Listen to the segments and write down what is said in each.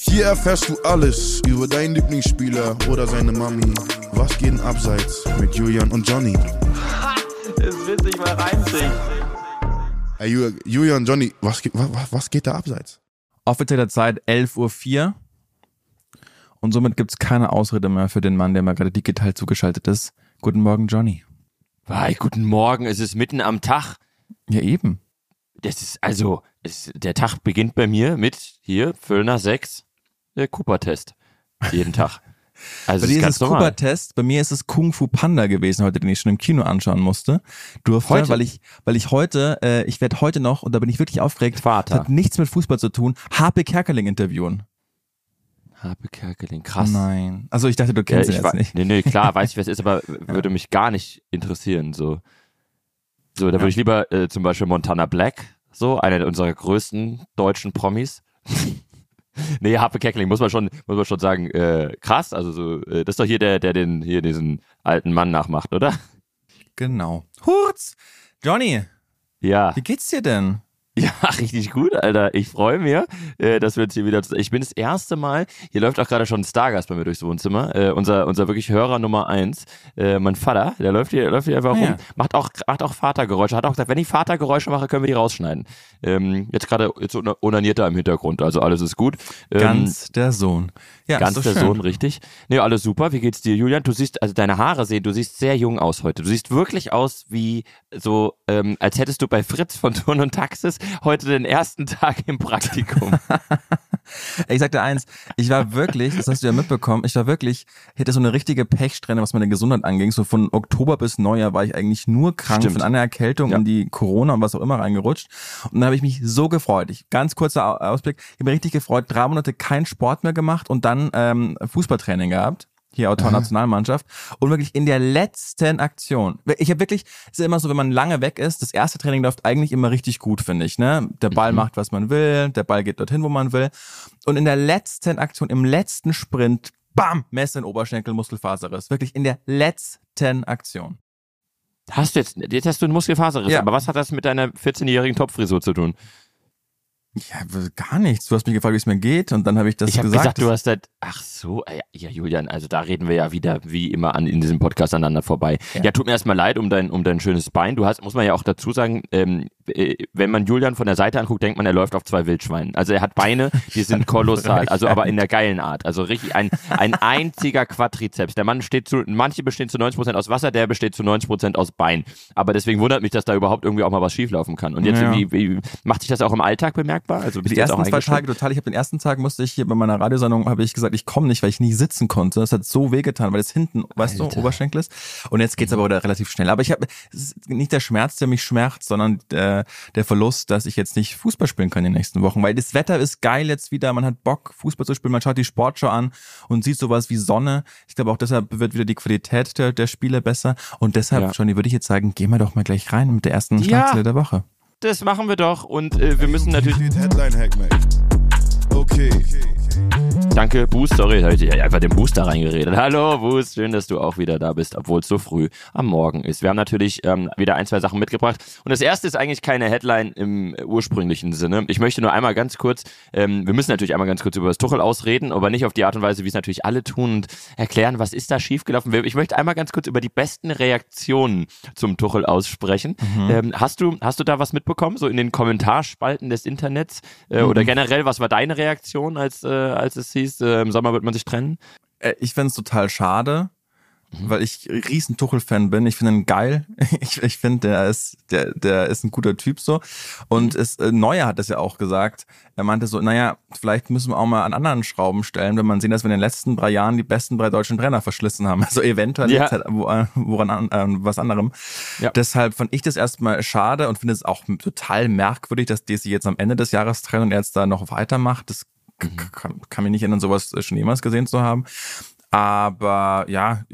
Hier erfährst du alles über deinen Lieblingsspieler oder seine Mami. Was geht denn abseits mit Julian und Johnny? Es wird sich mal reinziehen. Hey, Ju- Julian, Johnny, was, geht- wa- wa- was geht da abseits? Offizielle Zeit 11.04 Uhr. Und somit gibt es keine Ausrede mehr für den Mann, der mal gerade digital zugeschaltet ist. Guten Morgen, Johnny. Hi, guten Morgen. Es ist mitten am Tag. Ja, eben. Das ist also, es, der Tag beginnt bei mir mit hier, Völlner 6, der Cooper-Test. Jeden Tag. Also Bei dir ist ist es. Cooper-Test, bei mir ist es Kung Fu Panda gewesen heute, den ich schon im Kino anschauen musste. Durfte, Heute? weil ich, weil ich heute, äh, ich werde heute noch, und da bin ich wirklich aufgeregt, Vater. das hat nichts mit Fußball zu tun, HP Kerkeling interviewen. Habe Kerkeling, krass. Nein. Also ich dachte, du Ja, kennst ich ihn jetzt nicht. Nee, nee, klar, weiß ich, wer es ist, aber würde mich gar nicht interessieren. So, so da würde ich lieber äh, zum Beispiel Montana Black, so, einer unserer größten deutschen Promis. nee, Harpe Kerkeling, muss man schon, muss man schon sagen, äh, krass. Also so, äh, das ist doch hier der, der den, hier diesen alten Mann nachmacht, oder? Genau. Hurz! Johnny, Ja. wie geht's dir denn? Ja, richtig gut, Alter. Ich freue mich, äh, dass wir uns hier wieder. Ich bin das erste Mal. Hier läuft auch gerade schon ein Stargast bei mir durchs Wohnzimmer. Äh, unser unser wirklich Hörer Nummer eins, äh, mein Vater. Der läuft hier läuft hier einfach Ah, ja. rum. Macht auch macht auch Vatergeräusche. Hat auch gesagt, wenn ich Vatergeräusche mache, können wir die rausschneiden. Ähm, jetzt gerade jetzt onaniert er im Hintergrund. Also alles ist gut. Ähm, Ganz der Sohn. Ja, Ganz der schön. Sohn, richtig. Nee, alles super. Wie geht's dir, Julian? Du siehst, also deine Haare sehen, du siehst sehr jung aus heute. Du siehst wirklich aus wie so, ähm, als hättest du bei Fritz von Turn und Taxis heute den ersten Tag im Praktikum. Ich sag dir eins, ich war wirklich, das hast du ja mitbekommen, ich war wirklich, ich hatte so eine richtige Pechsträhne, was meine Gesundheit anging. So von Oktober bis Neujahr war ich eigentlich nur krank Stimmt. von einer Erkältung Ja. und die Corona und was auch immer reingerutscht. Und da habe ich mich so gefreut. Ich, ganz kurzer Au- Ausblick, ich habe mich richtig gefreut, drei Monate keinen Sport mehr gemacht und dann ähm, Fußballtraining gehabt. Hier Autor Nationalmannschaft und wirklich in der letzten Aktion. Ich habe wirklich, es ist immer so, wenn man lange weg ist, das erste Training läuft eigentlich immer richtig gut, finde ich. Ne? Der Ball Mhm. macht, was man will, der Ball geht dorthin, wo man will. Und in der letzten Aktion, im letzten Sprint, bam, Messe in Oberschenkel, Muskelfaserriss. Wirklich in der letzten Aktion. Hast du jetzt, jetzt hast du einen Muskelfaserriss, Ja. aber was hat das mit deiner 14-jährigen Topfrisur zu tun? Ja, gar nichts. Du hast mich gefragt, wie es mir geht und dann habe ich das ich habe gesagt. gesagt, du hast das, ach so, äh, ja Julian, also da reden wir ja wieder wie immer an in diesem Podcast aneinander vorbei. Ja, Ja. tut mir erstmal leid um dein, um dein schönes Bein. Du hast, muss man ja auch dazu sagen, ähm, äh, wenn man Julian von der Seite anguckt, denkt man, er läuft auf zwei Wildschweinen. Also er hat Beine, die sind kolossal, also aber in der geilen Art. Also richtig ein, ein einziger Quadrizeps. Der Mann steht zu, manche bestehen zu 90% aus Wasser, der besteht zu 90% aus Bein. Aber deswegen wundert mich, dass da überhaupt irgendwie auch mal was schieflaufen kann. Und jetzt, Ja. wie, wie, macht sich das auch im Alltag bemerkbar? Also bist die ersten zwei? Tage total. Ich habe den ersten Tag musste ich hier bei meiner Radiosendung habe ich gesagt, ich komme nicht, weil ich nicht sitzen konnte. Das hat so wehgetan, weil es hinten, weißt Alter. du, Oberschenkel ist. Und jetzt geht's aber wieder relativ schnell. Aber ich habe es ist nicht der Schmerz, der mich schmerzt, sondern der, der Verlust, dass ich jetzt nicht Fußball spielen kann in den nächsten Wochen, weil das Wetter ist geil jetzt wieder. Man hat Bock Fußball zu spielen. Man schaut die Sportschau an und sieht sowas wie Sonne. Ich glaube auch deshalb wird wieder die Qualität der, der Spiele besser. Und deshalb, Ja. Johnny, würde ich jetzt sagen, gehen wir doch mal gleich rein mit der ersten Ja. Schlagzeile der Woche. Das machen wir doch und äh, wir müssen natürlich. Headline Hack, mate. Okay. Danke, Boost. Sorry, da hab ich einfach den Booster reingeredet. Hallo, Boost. Schön, dass du auch wieder da bist, obwohl es so früh am Morgen ist. Wir haben natürlich ähm, wieder ein, zwei Sachen mitgebracht. Und das erste ist eigentlich keine Headline im ursprünglichen Sinne. Ich möchte nur einmal ganz kurz, ähm, wir müssen natürlich einmal ganz kurz über das Tuchel ausreden, aber nicht auf die Art und Weise, wie es natürlich alle tun und erklären, was ist da schiefgelaufen. Ich möchte einmal ganz kurz über die besten Reaktionen zum Tuchel aussprechen. Ähm, hast du hast du da was mitbekommen, so in den Kommentarspalten des Internets äh, oder generell, was war deine Reaktion, als äh, als es hieß, äh, im Sommer wird man sich trennen? Äh, ich find's total schade, Mhm. weil ich riesen Tuchel-Fan bin. Ich finde ihn geil. Ich, ich finde, der ist, der, der ist ein guter Typ so. Und Mhm. es, äh, Neuer hat es ja auch gesagt. Er meinte so, naja, vielleicht müssen wir auch mal an anderen Schrauben stellen, wenn man sehen, dass wir in den letzten drei Jahren die besten drei deutschen Trainer verschlissen haben. Also eventuell Ja. halt äh, woran an, äh, was anderem. Ja. Deshalb fand ich das erstmal schade und finde es auch total merkwürdig, dass die sich jetzt am Ende des Jahres trennen und er jetzt da noch weitermacht. Das kann, kann mich nicht erinnern, sowas schon jemals gesehen zu haben. Aber ja,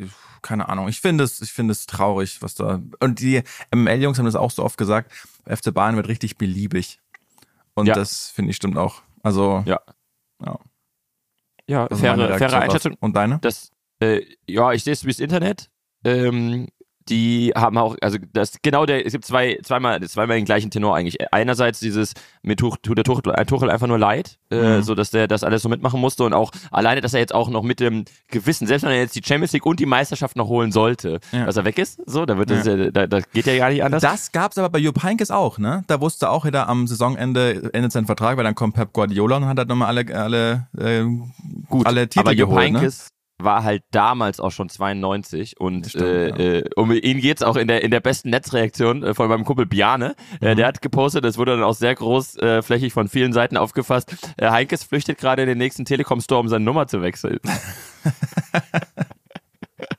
keine Ahnung. Ich finde es, ich finde es traurig, was da. Und die ML-Jungs haben das auch so oft gesagt. FC Bayern wird richtig beliebig. Und Ja. das finde ich stimmt auch. Also, Ja. ja. Ja, meine faire, faire. Einschätzung. Und deine? Das, äh, ja, ich sehe es wie das Internet. Ähm, die haben auch, also das genau der, es gibt zwei, zweimal, zweimal den gleichen Tenor eigentlich. Einerseits dieses, mir tut, tut der Tuchel, Tuchel einfach nur leid, äh, Mhm. so dass der das alles so mitmachen musste und auch alleine, dass er jetzt auch noch mit dem Gewissen, selbst wenn er jetzt die Champions League und die Meisterschaft noch holen sollte, Ja. dass er weg ist, so, da wird das, ja. da, das geht ja gar nicht anders. Das gab's aber bei Jupp Heynckes auch, ne? Da wusste auch jeder am Saisonende endet sein Vertrag, weil dann kommt Pep Guardiola und hat halt nochmal alle, alle, äh, Gut, alle Titel aber Jupp geholt, ne? War halt damals auch schon 92 und Stimmt, äh, äh, um ihn geht's auch in der in der besten Netzreaktion äh, von meinem Kumpel Biane. Mhm. Äh, der hat gepostet, das wurde dann auch sehr groß äh, flächig von vielen Seiten aufgefasst. Heinkes flüchtet gerade in den nächsten Telekom Store, um seine Nummer zu wechseln.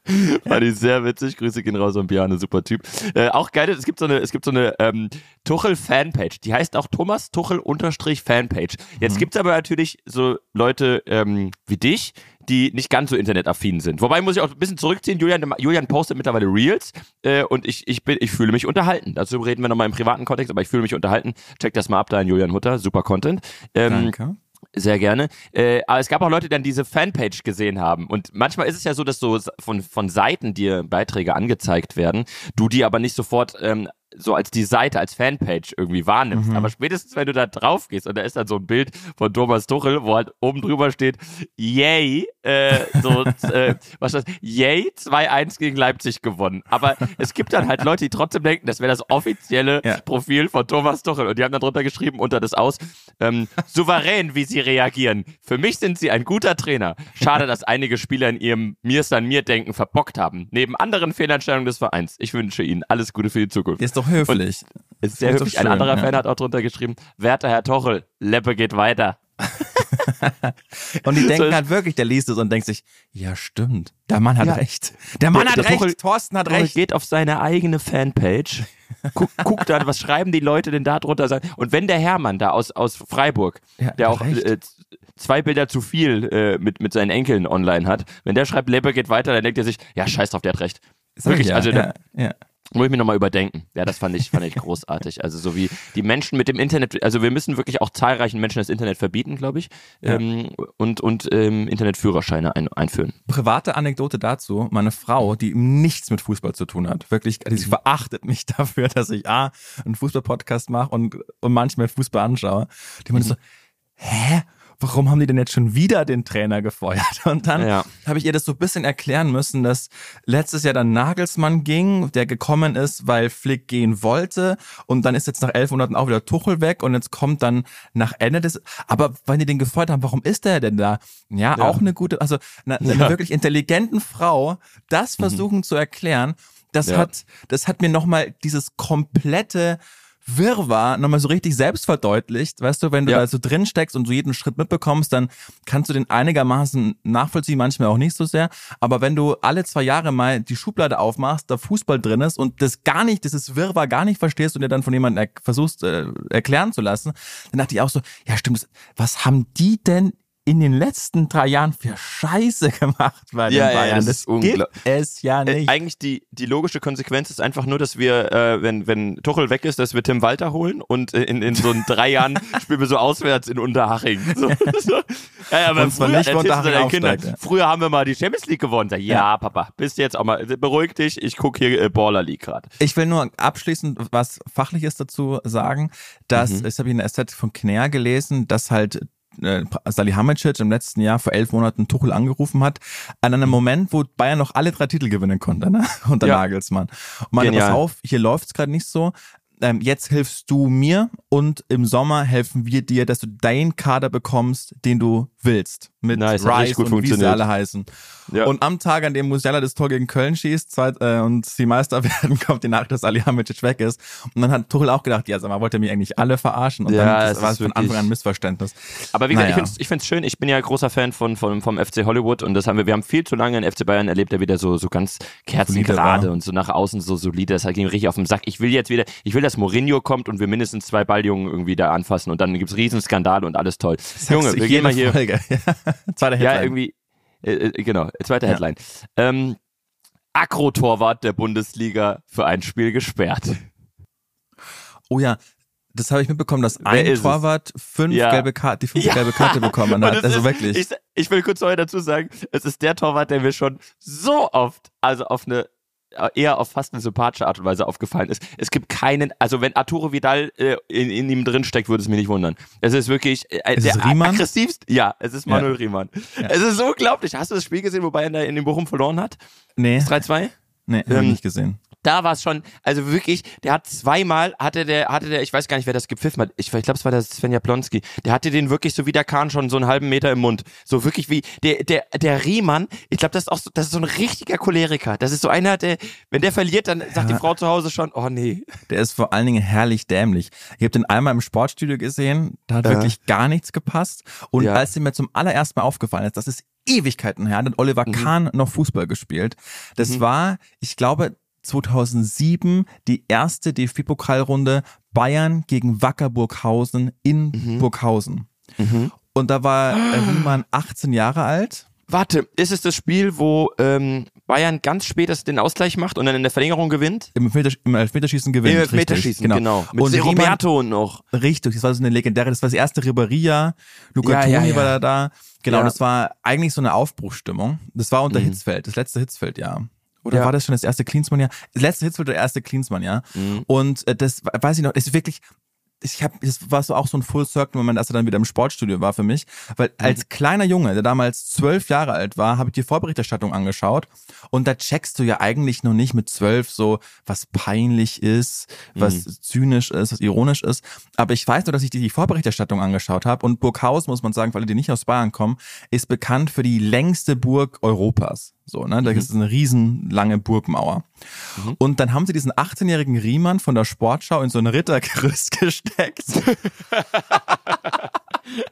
Fand ich sehr witzig. Grüße gehen raus an Biane, super Typ. Äh, auch geil, es gibt so eine, es gibt so eine ähm, Tuchel-Fanpage. Die heißt auch Thomas Tuchel unterstrich Fanpage. Jetzt gibt's aber natürlich so Leute ähm, wie dich, die nicht ganz so internetaffin sind. Wobei muss ich auch ein bisschen zurückziehen. Julian, Julian postet mittlerweile Reels äh, und ich, ich, bin, ich fühle mich unterhalten. Dazu reden wir nochmal im privaten Kontext, aber ich fühle mich unterhalten. Check das mal ab da in Julian Hutter. Super Content. Ähm, Danke. Sehr gerne. Äh, aber es gab auch Leute, die dann diese Fanpage gesehen haben. Und manchmal ist es ja so, dass so von, von Seiten dir Beiträge angezeigt werden, du die aber nicht sofort ähm, so als die Seite, als Fanpage irgendwie wahrnimmst. Aber spätestens, wenn du da drauf gehst und da ist dann so ein Bild von Thomas Tuchel, wo halt oben drüber steht, yay, äh, so, äh, was das? Yay, 2-1 gegen Leipzig gewonnen. Aber es gibt dann halt Leute, die trotzdem denken, das wäre das offizielle Ja. Profil von Thomas Tuchel. Und die haben dann drunter geschrieben, unter das aus, ähm, souverän, wie sie reagieren. Für mich sind sie ein guter Trainer. Schade, dass einige Spieler in ihrem Mir ist an mir denken verbockt haben. Neben anderen Fehlentscheidungen des Vereins. Ich wünsche ihnen alles Gute für die Zukunft. Ist doch höflich. Ist sehr ist doch höflich. Ein schön, anderer ja. Fan hat auch drunter geschrieben, werter Herr Tochel, Leppe geht weiter. Und die denken ist- halt wirklich, der liest es und denkt sich, ja stimmt, der Mann hat Ja. recht. Der Mann Der- hat der recht, Tuchel- Thorsten hat Tochel recht. geht auf seine eigene Fanpage, guck, guckt dann, was schreiben die Leute denn da drunter? Und wenn der Hermann da aus, aus Freiburg, Ja, der auch äh, zwei Bilder zu viel äh, mit, mit seinen Enkeln online hat, wenn der schreibt, Leppe geht weiter, dann denkt er sich, ja, scheiß drauf, der hat recht. Wirklich, ja, also ja. Muss ich mir nochmal überdenken. Ja, das fand ich, fand ich großartig. Also so wie die Menschen mit dem Internet, also wir müssen wirklich auch zahlreichen Menschen das Internet verbieten, glaube ich, Ja. ähm, und, und ähm, Internetführerscheine ein, einführen. Private Anekdote dazu, meine Frau, die nichts mit Fußball zu tun hat, wirklich, die sie verachtet mich dafür, dass ich A, einen Fußball-Podcast mache und, und manchmal Fußball anschaue. Die meinte so, hä? Warum haben die denn jetzt schon wieder den Trainer gefeuert? Und dann Ja. habe ich ihr das so ein bisschen erklären müssen, dass letztes Jahr dann Nagelsmann ging, der gekommen ist, weil Flick gehen wollte und dann ist jetzt nach elf Monaten auch wieder Tuchel weg und jetzt kommt dann nach Ende des, aber wenn die den gefeuert haben, warum ist der denn da? Ja, Ja. auch eine gute, also eine, eine Ja. wirklich intelligenten Frau, das versuchen zu erklären, das hat, das hat mir nochmal dieses komplette Wirrwarr nochmal so richtig selbst verdeutlicht. Weißt du, wenn du Ja. da so drin steckst und so jeden Schritt mitbekommst, dann kannst du den einigermaßen nachvollziehen, manchmal auch nicht so sehr. Aber wenn du alle zwei Jahre mal die Schublade aufmachst, da Fußball drin ist und das gar nicht, dieses Wirrwarr gar nicht verstehst und dir dann von jemandem er versuchst äh, erklären zu lassen, dann dachte ich auch so, ja stimmt, was haben die denn in den letzten drei Jahren für Scheiße gemacht bei den Ja, ja, Bayern? das das ist unglaublich. gibt es ja nicht. eigentlich die, die logische Konsequenz ist einfach nur, dass wir, äh, wenn, wenn Tuchel weg ist, dass wir Tim Walter holen und äh, in, in so einen drei Jahren spielen wir so auswärts in Unterhaching. So, so. Ja, aber Und zwar früher, nicht, Unterhaching aufsteigt, ja. früher haben wir mal die Champions League gewonnen. Sag, ja, Papa, bist jetzt auch mal, beruhig dich, ich guck hier äh, Baller League gerade. Ich will nur abschließend was Fachliches dazu sagen, dass, Mhm. das habe ich in der SZ von Knär gelesen, dass halt äh, Salihamidzic im letzten Jahr vor elf Monaten Tuchel angerufen hat, an einem Moment, wo Bayern noch alle drei Titel gewinnen konnte, ne? unter Ja. Nagelsmann. Und Genial. pass auf, hier läuft's gerade nicht so. Ähm, jetzt hilfst du mir und im Sommer helfen wir dir, dass du deinen Kader bekommst, den du willst. Mit Nice, hat Rice gut und wie sie alle heißen. Ja. Und am Tag, an dem Musiala das Tor gegen Köln schießt zweit, äh, und sie Meister werden, kommt die Nachricht, dass Alihamidzic weg ist. Und dann hat Tuchel auch gedacht, ja, sag mal, wollt ihr mich eigentlich alle verarschen? Und Ja, dann es das war es von Anfang an ein Missverständnis. Aber wie gesagt, Naja. ich finde ich find's schön. Ich bin ja großer Fan von, von, vom FC Hollywood und das haben wir, wir haben viel zu lange in FC Bayern erlebt, der wieder so, so ganz kerzengerade und so nach außen so solide. Das ging richtig auf den Sack. Ich will jetzt wieder, ich will, dass Mourinho kommt und wir mindestens zwei Balljungen irgendwie da anfassen und dann gibt's Riesenskandale und alles toll. Junge, wir gehen mal hier. Folge. Zweite Ja, Headline. irgendwie, äh, äh, genau, zweite Ja. Headline. Ähm, Akro-Torwart der Bundesliga für ein Spiel gesperrt. Oh ja, das habe ich mitbekommen, dass Wer ein es? Torwart fünf Ja. gelbe Karte, die fünfte Ja. gelbe Karte bekommen hat. Also ist, wirklich. Ich, ich will kurz vorher dazu sagen, es ist der Torwart, der mir schon so oft, also auf eine eher auf fast eine sympathische Art und Weise aufgefallen ist. Es gibt keinen, also wenn Arturo Vidal äh, in, in ihm drin steckt, würde es mich nicht wundern. Es ist wirklich äh, Ist der es Riemann? aggressivst. Ja, es ist Manuel Ja. Riemann. Es ist unglaublich. Hast du das Spiel gesehen, wobei er in den Bochum verloren hat? Nee, 3-2? nee, hab Ähm, ich nicht gesehen. Da war es schon, also wirklich, der hat zweimal, hatte der, hatte der, ich weiß gar nicht, wer das gepfiffen hat, ich, ich glaube, es war der Sven Jablonski, der hatte den wirklich so wie der Kahn schon so einen halben Meter im Mund. So wirklich wie, der, der, der Riemann, ich glaube, das ist auch so, das ist so ein richtiger Choleriker. Das ist so einer, der, wenn der verliert, dann sagt die Frau zu Hause schon, oh nee. Der ist vor allen Dingen herrlich dämlich. Ich habe den einmal im Sportstudio gesehen, da hat Ja. wirklich gar nichts gepasst. Und Ja. als ihm mir zum allerersten Mal aufgefallen ist, das ist Ewigkeiten her, hat Oliver Mhm. Kahn noch Fußball gespielt. Das war, ich glaube, 2007 die erste DFB-Pokalrunde Bayern gegen Wacker Burghausen in Mhm. Burghausen. Und da war äh, Riemann 18 Jahre alt. Warte, ist es das Spiel, wo ähm, Bayern ganz spät das- den Ausgleich macht und dann in der Verlängerung gewinnt? Im, Elfmeter, im Elfmeterschießen gewinnt. Im richtig, Elfmeterschießen, genau. Mit Und Se- Riemann- Roberto noch. Richtig, das war so eine legendäre, das war das erste Ribéria, Luca Ja, Toni ja, ja. war da da. Genau, Ja. das war eigentlich so eine Aufbruchsstimmung. Das war unter Mhm. Hitzfeld, das letzte Hitzfeldjahr. Oder Ja. war das schon das erste Klinsmann-Jahr? Das letzte Hitzfeld oder erste Klinsmann-Jahr. Mhm. Und äh, das weiß ich noch, ist wirklich, ich habe, das war so auch so ein Full-Circle-Moment, als er dann wieder im Sportstudio war für mich. Weil Mhm. als kleiner Junge, der damals zwölf Jahre alt war, habe ich die Vorberichterstattung angeschaut. Und da checkst du ja eigentlich noch nicht mit zwölf so, was peinlich ist, was Mhm. zynisch ist, was ironisch ist. Aber ich weiß nur, dass ich die, die Vorberichterstattung angeschaut habe. Und Burghausen, muss man sagen, für alle, die nicht aus Bayern kommen, ist bekannt für die längste Burg Europas. So, ne? Da Mhm. ist eine riesenlange Burgmauer. Und dann haben sie diesen 18-jährigen Riemann von der Sportschau in so ein Rittergerüst gesteckt.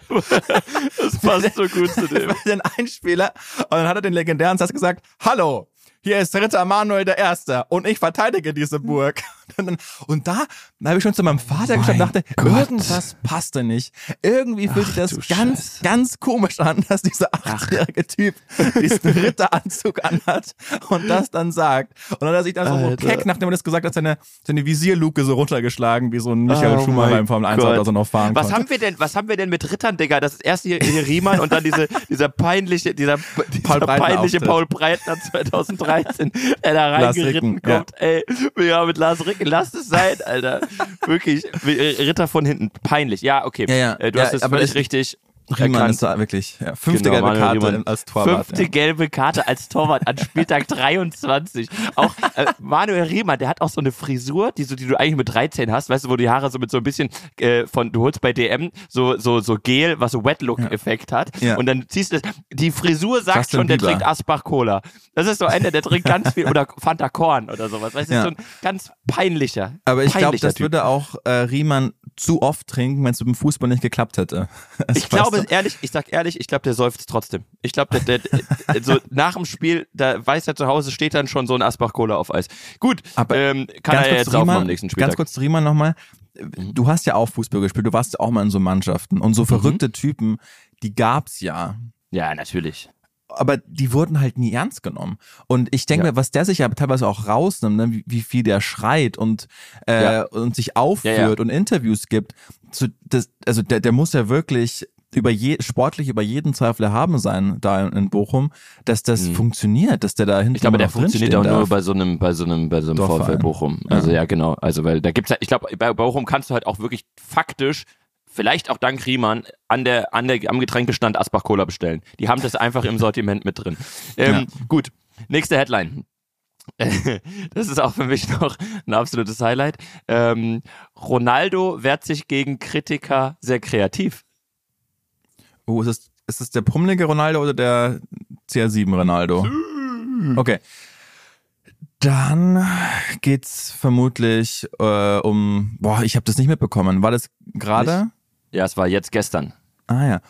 Das passt so gut zu dem. den Einspieler. Und dann hat er den legendären Satz gesagt, Hallo, hier ist Ritter Manuel der Erste und ich verteidige diese Burg. Und, da, da habe ich schon zu meinem Vater geschaut und dachte, irgendwas passte nicht. Irgendwie fühlt sich das ganz, Scheiße. ganz komisch an, dass dieser 18-jährige Typ diesen Ritteranzug anhat und das dann sagt. Und dann hat er sich dann so, Alter. keck, nachdem er das gesagt hat, seine, seine Visierluke so runtergeschlagen, wie so ein Michael Oh Schumacher mein im Formel 1 Gott. Auto so noch fahren Was konnte. haben wir denn, was haben wir denn mit Rittern, Digga? Das ist erst hier, hier Riemann und dann diese, dieser peinliche, dieser, dieser Paul Breitner peinliche. Paul Breitner 2013, der da reingeritten Ricken, ja. kommt. Ey, ja, mit Lars Ricken, lass es sein, Alter. Wirklich, äh, Ritter von hinten, peinlich. Ja, okay. Ja, ja. Äh, Du Ja, hast es aber völlig ich- richtig. Riemann ist da wirklich, ja, fünfte Genau, gelbe Karte Riemann. als Torwart. Fünfte ja. gelbe Karte als Torwart an Spieltag 23. Auch äh, Manuel Riemann, der hat auch so eine Frisur, die, so, die du eigentlich mit 13 hast, weißt du, wo die Haare so mit so ein bisschen äh, von, du holst bei DM so, so, so Gel, was so Wet-Look-Effekt hat. Ja. Und dann ziehst du das, die Frisur sagt Justin schon, der Bieber. trinkt Asbach Cola. Das ist so einer, der trinkt ganz viel, oder Fanta Korn oder sowas. Weißt du, Ja. so ein ganz peinlicher. Aber ich glaube, das Typ. würde auch äh, Riemann zu oft trinken, wenn es mit dem Fußball nicht geklappt hätte. Das Ich glaube, du? ehrlich, ich sag ehrlich, ich glaube, der seufzt trotzdem. Ich glaube, der, der, so nach dem Spiel, da weiß er zu Hause, steht dann schon so ein Asbach-Cola auf Eis. Gut, Aber ähm, kann er jetzt Riemann, am nächsten Spieltag. Ganz kurz zu Riemann nochmal. Du hast ja auch Fußball gespielt, du warst ja auch mal in so Mannschaften. Und Mhm. so verrückte Typen, die gab's ja. Ja, natürlich. Aber die wurden halt nie ernst genommen. Und ich denke Ja. mir, was der sich ja teilweise auch rausnimmt, ne, wie, wie viel der schreit und, äh, Ja. und sich aufführt Ja, ja. und Interviews gibt, zu, das, also der, der muss ja wirklich über je, sportlich über jeden Zweifel erhaben sein da in, Bochum, dass das funktioniert, dass der da hinten Mhm. Ich glaube, der funktioniert auch nur bei so einem, bei so einem, bei so einem. VfL Bochum. Also ja. genau. Also weil da gibt's ja, ich glaube, bei Bochum kannst du halt auch wirklich faktisch, vielleicht auch dank Riemann, an der, an der, am Getränkestand Asbach Cola bestellen. Die haben das einfach im Sortiment mit drin. Ähm, Gut, nächste Headline. Das ist auch für mich noch ein absolutes Highlight. Ähm, Ronaldo wehrt sich gegen Kritiker sehr kreativ. Oh, ist es, ist es der pummelige Ronaldo oder der CR7 Ronaldo? Okay. Dann geht's vermutlich äh, um, boah, ich habe das nicht mitbekommen. War das gerade? Ja, es war jetzt gestern. Ah ja.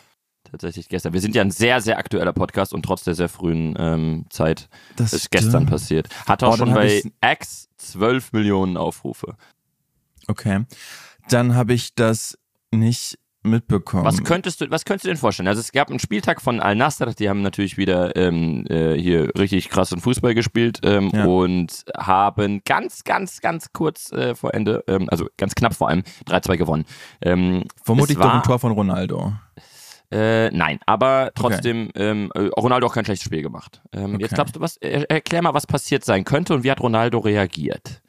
Tatsächlich gestern. Wir sind ja ein sehr, sehr aktueller Podcast und trotz der sehr frühen ähm, Zeit Das ist gestern stimmt. passiert. Hat auch Oh, schon bei X 12 Millionen Aufrufe. Okay. Dann habe ich das nicht mitbekommen. Was könntest du, was könntest du denn vorstellen? Also es gab einen Spieltag von Al Nassr, die haben natürlich wieder ähm, äh, hier richtig krassen Fußball gespielt ähm, Ja. und haben ganz, ganz, ganz kurz äh, vor Ende, ähm, also ganz knapp vor allem, 3-2 gewonnen. Ähm, Vermutlich es durch war- ein Tor von Ronaldo. Äh, nein, aber trotzdem ähm, äh, Ronaldo auch kein schlechtes Spiel gemacht. Ähm, Okay. Jetzt glaubst du was? Er, erklär mal, was passiert sein könnte und wie hat Ronaldo reagiert?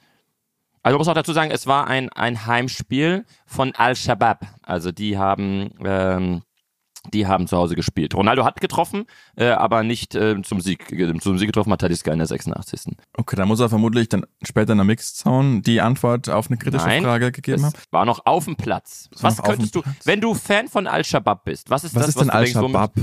Also man muss auch dazu sagen, es war ein ein Heimspiel von Al Shabab. Also die haben ähm, die haben zu Hause gespielt. Ronaldo hat getroffen, äh, aber nicht äh, zum Sieg. Zum Sieg getroffen hat Talisca in der 86. Okay, dann muss er vermutlich dann später in der Mixzone die Antwort auf eine kritische Nein, Frage gegeben haben. war noch auf dem Platz. Was könntest du, Platz. wenn du Fan von Al Shabab bist, was ist Was das, ist denn was womit- Al-Shabaab?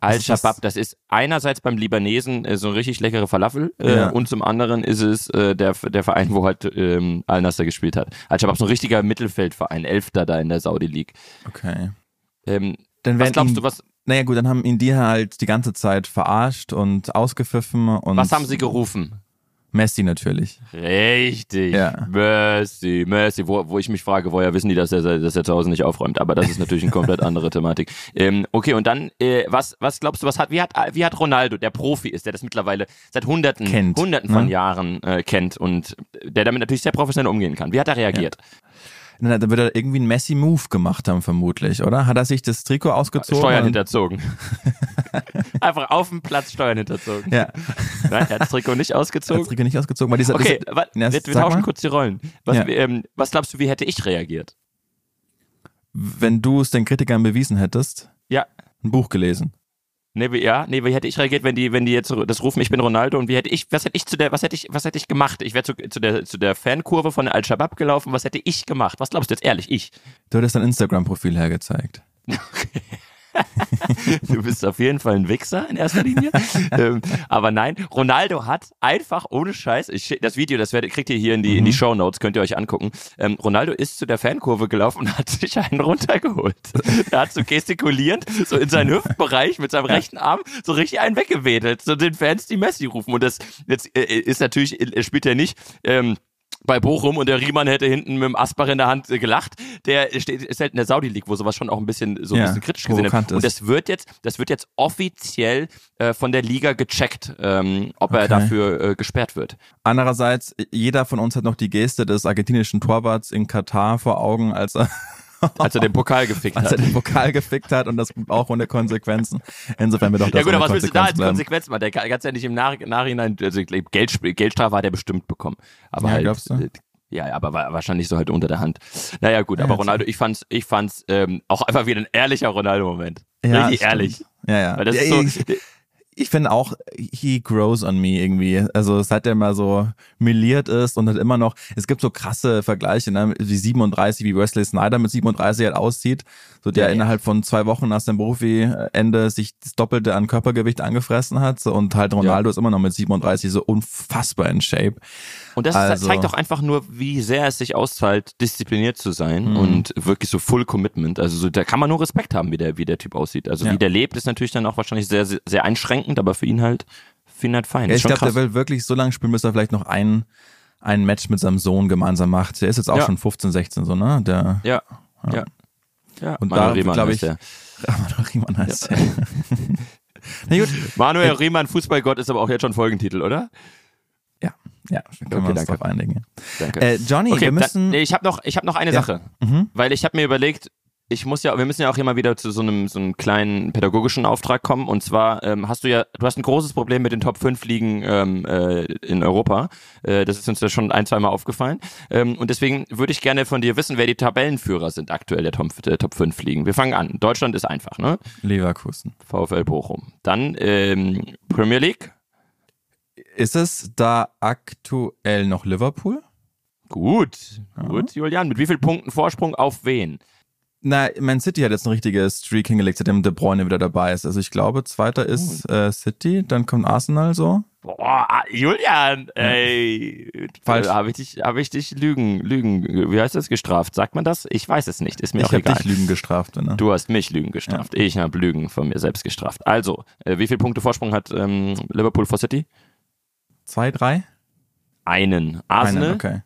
Al-Shabaab, das ist einerseits beim Libanesen äh, so ein richtig leckere Falafel äh, Ja. und zum anderen ist es äh, der, der Verein, wo halt ähm, Al-Nasser gespielt hat. Al-Shabaab ist so ein richtiger Mittelfeldverein, Elfter da in der Saudi League. Okay. Ähm, Dann was glaubst ihn, du, was, Naja gut, dann haben ihn die halt die ganze Zeit verarscht und ausgepfiffen und was haben sie gerufen? Messi natürlich. Richtig. Ja. Messi, Messi, wo, wo ich mich frage, woher wissen die, dass er, dass er zu Hause nicht aufräumt? Aber das ist natürlich eine komplett andere Thematik. Ähm, okay, und dann, äh, was, was glaubst du, was hat, wie hat, wie hat Ronaldo, der Profi ist, der das mittlerweile seit Hunderten, Kennt, Hunderten von ne? Jahren äh, kennt und der damit natürlich sehr professionell umgehen kann. Wie hat er reagiert? Na, dann wird er irgendwie einen Messi-Move gemacht haben, vermutlich, oder? Hat er sich das Trikot ausgezogen? Steuern hinterzogen. Einfach auf dem Platz Steuern hinterzogen. Ja, Nein, er hat das Trikot nicht hat das ausgezogen. Trikot nicht ausgezogen. Weil dieser, Okay, dieser, wa- Ja, wir, wir tauschen mal. kurz die Rollen. Was, Ja. ähm, was glaubst du, wie hätte ich reagiert? wenn du es den Kritikern bewiesen hättest, Ja, ein Buch gelesen. Nee, wie, ja, nee, wie hätte ich reagiert, wenn die, wenn die jetzt das rufen, ich bin Ronaldo und wie hätte ich, was hätte ich zu der, was hätte ich, was hätte ich gemacht? Ich wäre zu, zu der, zu der Fankurve von Al-Shabaab gelaufen, was hätte ich gemacht? Was glaubst du jetzt ehrlich, ich? Du hättest dein Instagram-Profil hergezeigt. Du bist auf jeden Fall ein Wichser in erster Linie. ähm, aber nein, Ronaldo hat einfach ohne Scheiß, ich, das Video, das werdet, kriegt ihr hier in die, in die Show Notes, könnt ihr euch angucken. Ähm, Ronaldo ist zu der Fankurve gelaufen und hat sich einen runtergeholt. Er hat so gestikulierend, so in seinen Hüftbereich mit seinem rechten Arm so richtig einen weggewedelt, so den Fans, die Messi rufen. Und das jetzt äh, ist natürlich, er spielt ja nicht. Ähm, bei Bochum und der Riemann hätte hinten mit dem Asbach in der Hand äh, gelacht. Der steht, ist halt in der Saudi League, wo sowas schon auch ein bisschen so ein Ja, bisschen kritisch gesehen wird. Und das wird jetzt, das wird jetzt offiziell äh, von der Liga gecheckt, ähm, ob er Okay. dafür äh, gesperrt wird. Andererseits, jeder von uns hat noch die Geste des argentinischen Torwarts in Katar vor Augen, als er, Als er den Pokal gefickt als er hat. den Pokal gefickt hat und das auch ohne Konsequenzen. Insofern wird doch das Ja gut, aber was willst du da als. Konsequenz machen? Der kann ganz ja nicht im Nach Nachhinein, also Geldsp Geldstrafe hat er bestimmt bekommen. Aber Ja, halt, glaubst du? äh, ja, aber wa- wahrscheinlich so halt unter der Hand. Naja gut, Ja, aber Ronaldo, ich fand's, ich fand's ähm, auch einfach wieder ein ehrlicher Ronaldo-Moment. Ja, Richtig stimmt. ehrlich. Ja, ja. Weil das ja, ist so, ich ich finde auch, he grows on me irgendwie. Also seit er mal so miliert ist und hat immer noch, es gibt so krasse Vergleiche, ne? wie 37, wie Wesley Snyder mit 37 halt aussieht. So der Ja, ja. innerhalb von zwei Wochen nach seinem Profi-Ende sich das Doppelte an Körpergewicht angefressen hat. So, und halt Ronaldo ist immer noch mit 37 so unfassbar in Shape. Und das Also- zeigt doch einfach nur, wie sehr es sich auszahlt, diszipliniert zu sein Mhm. und wirklich so Full Commitment. Also so, da kann man nur Respekt haben, wie der, wie der Typ aussieht. Also Ja. wie der lebt, ist natürlich dann auch wahrscheinlich sehr, sehr, sehr einschränkend, aber für ihn halt, für ihn halt fein. Ja, ich glaube, der will wirklich so lange spielen, bis er vielleicht noch ein, ein Match mit seinem Sohn gemeinsam macht. Der ist jetzt auch Ja. schon 15, 16 so, ne? Der Ja, ja. Ja, Und Manuel da, Riemann glaub heißt ich- der. Manuel Riemann heißt der. Na gut, Manuel Riemann, Fußballgott, ist aber auch jetzt schon Folgentitel, oder? ja, ja, können Okay, wir uns danke. drauf einigen. Danke. Äh, Johnny, okay, wir müssen. dann, nee, ich habe noch, ich hab noch eine Ja. Sache, Mhm. weil ich habe mir überlegt, ich muss ja, wir müssen ja auch immer wieder zu so einem, so einem kleinen pädagogischen Auftrag kommen. Und zwar ähm, hast du ja, du hast ein großes Problem mit den Top 5 Ligen ähm, äh, in Europa. Äh, das ist uns ja schon ein, zweimal aufgefallen. Ähm, und deswegen würde ich gerne von dir wissen, wer die Tabellenführer sind aktuell der Top, der Top 5 Ligen. Wir fangen an. Deutschland ist einfach, ne? Leverkusen. VfL Bochum. Dann ähm, Premier League. Ist es da aktuell noch Liverpool? Gut, gut, Julian. Mit wie vielen Punkten Vorsprung auf wen? Na, Man City hat jetzt ein richtiges Streak hingelegt, seitdem De Bruyne wieder dabei ist. Also ich glaube, zweiter ist äh, City, dann kommt Arsenal so. Boah, ah, Julian, ey. Falsch. Habe ich dich, habe ich dich Lügen, Lügen, wie heißt das, gestraft? Sagt man das? Ich weiß es nicht, ist mir ich auch habe egal. dich Lügen gestraft, ne? Du hast mich Lügen gestraft. Ich habe Lügen von mir selbst gestraft. Also, äh, wie viele Punkte Vorsprung hat ähm, Liverpool vor City? Zwei, drei? Einen. Arsenal? Einen, okay.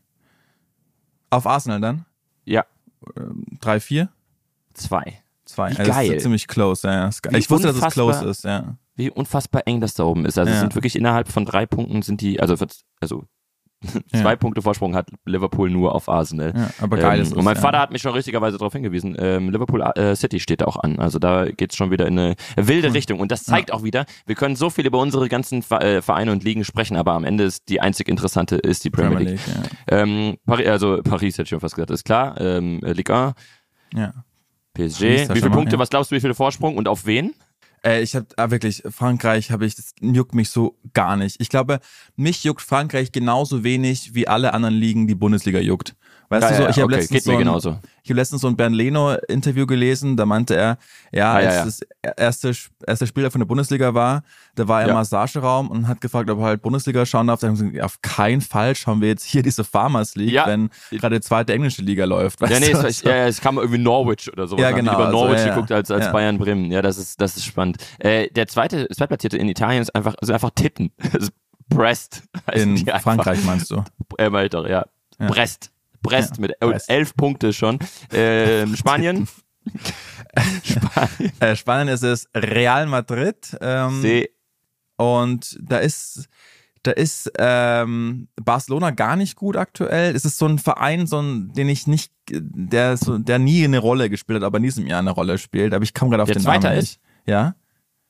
Auf Arsenal dann? Ja, Drei, vier? Zwei. Zwei. Wie Also das geil. ist ziemlich close, ja. Ist geil. Wie Ich wusste, dass es close ist, ja. Wie unfassbar eng das da oben ist. Also, es Ja. sind wirklich innerhalb von drei Punkten sind die, also, also Zwei Ja. Punkte Vorsprung hat Liverpool nur auf Arsenal. Ja, aber geil ist ähm, es, Und mein ja. Vater hat mich schon richtigerweise darauf hingewiesen. Ähm, Liverpool äh, City steht da auch an. Also da geht's schon wieder in eine wilde Hm. Richtung. Und das zeigt auch wieder, wir können so viel über unsere ganzen äh, Vereine und Ligen sprechen, aber am Ende ist die einzig interessante ist die Premier, Premier League. League, ja. Ähm, Paris, also Paris hätte ich schon fast gesagt, ist klar. Ähm, Ligue 1, ja. PSG. Wie viele Punkte, ja. was glaubst du, wie viele Vorsprung und auf wen? Äh, ich habe ah, wirklich Frankreich habe ich das juckt mich so gar nicht. Ich glaube, mich juckt Frankreich genauso wenig wie alle anderen Ligen die Bundesliga juckt. Weißt Ja, du so, ja, ich habe okay, letztens so ein, genauso. Ich habe letztens so ein Bernd Leno Interview gelesen, da meinte er, ja, Ah, ja, als ja. das erste erste Spieler von der Bundesliga war, da war er im Ja. Massageraum und hat gefragt, ob er halt Bundesliga schauen darf. Da haben sie gesagt, auf keinen Fall schauen wir jetzt hier diese Farmers League, Ja. wenn gerade die zweite englische Liga läuft. Weißt Ja, nee, es, ja, ja, es kam irgendwie Norwich oder sowas. Ja, Haben die genau, Lieber also, Norwich ja, ja. geguckt als, als Ja. Bayern Bremen. Ja, das ist, das ist spannend. Äh, der zweite, Zweitplatzierte in Italien ist einfach, ist einfach Titten. Heißen in einfach. Frankreich meinst du? Äh, doch, ja. Ja. Brest. Brest Ja, mit Brest. elf Punkte schon. Ähm, Spanien. Spanien. Äh, spannend ist es Real Madrid. Ähm. Und da ist, da ist ähm, Barcelona gar nicht gut aktuell. Es ist so ein Verein, so ein, den ich nicht, der so, der nie eine Rolle gespielt hat, aber in diesem Jahr eine Rolle spielt. Aber ich komme gerade auf Der den Zweiter Namen ist? Ja.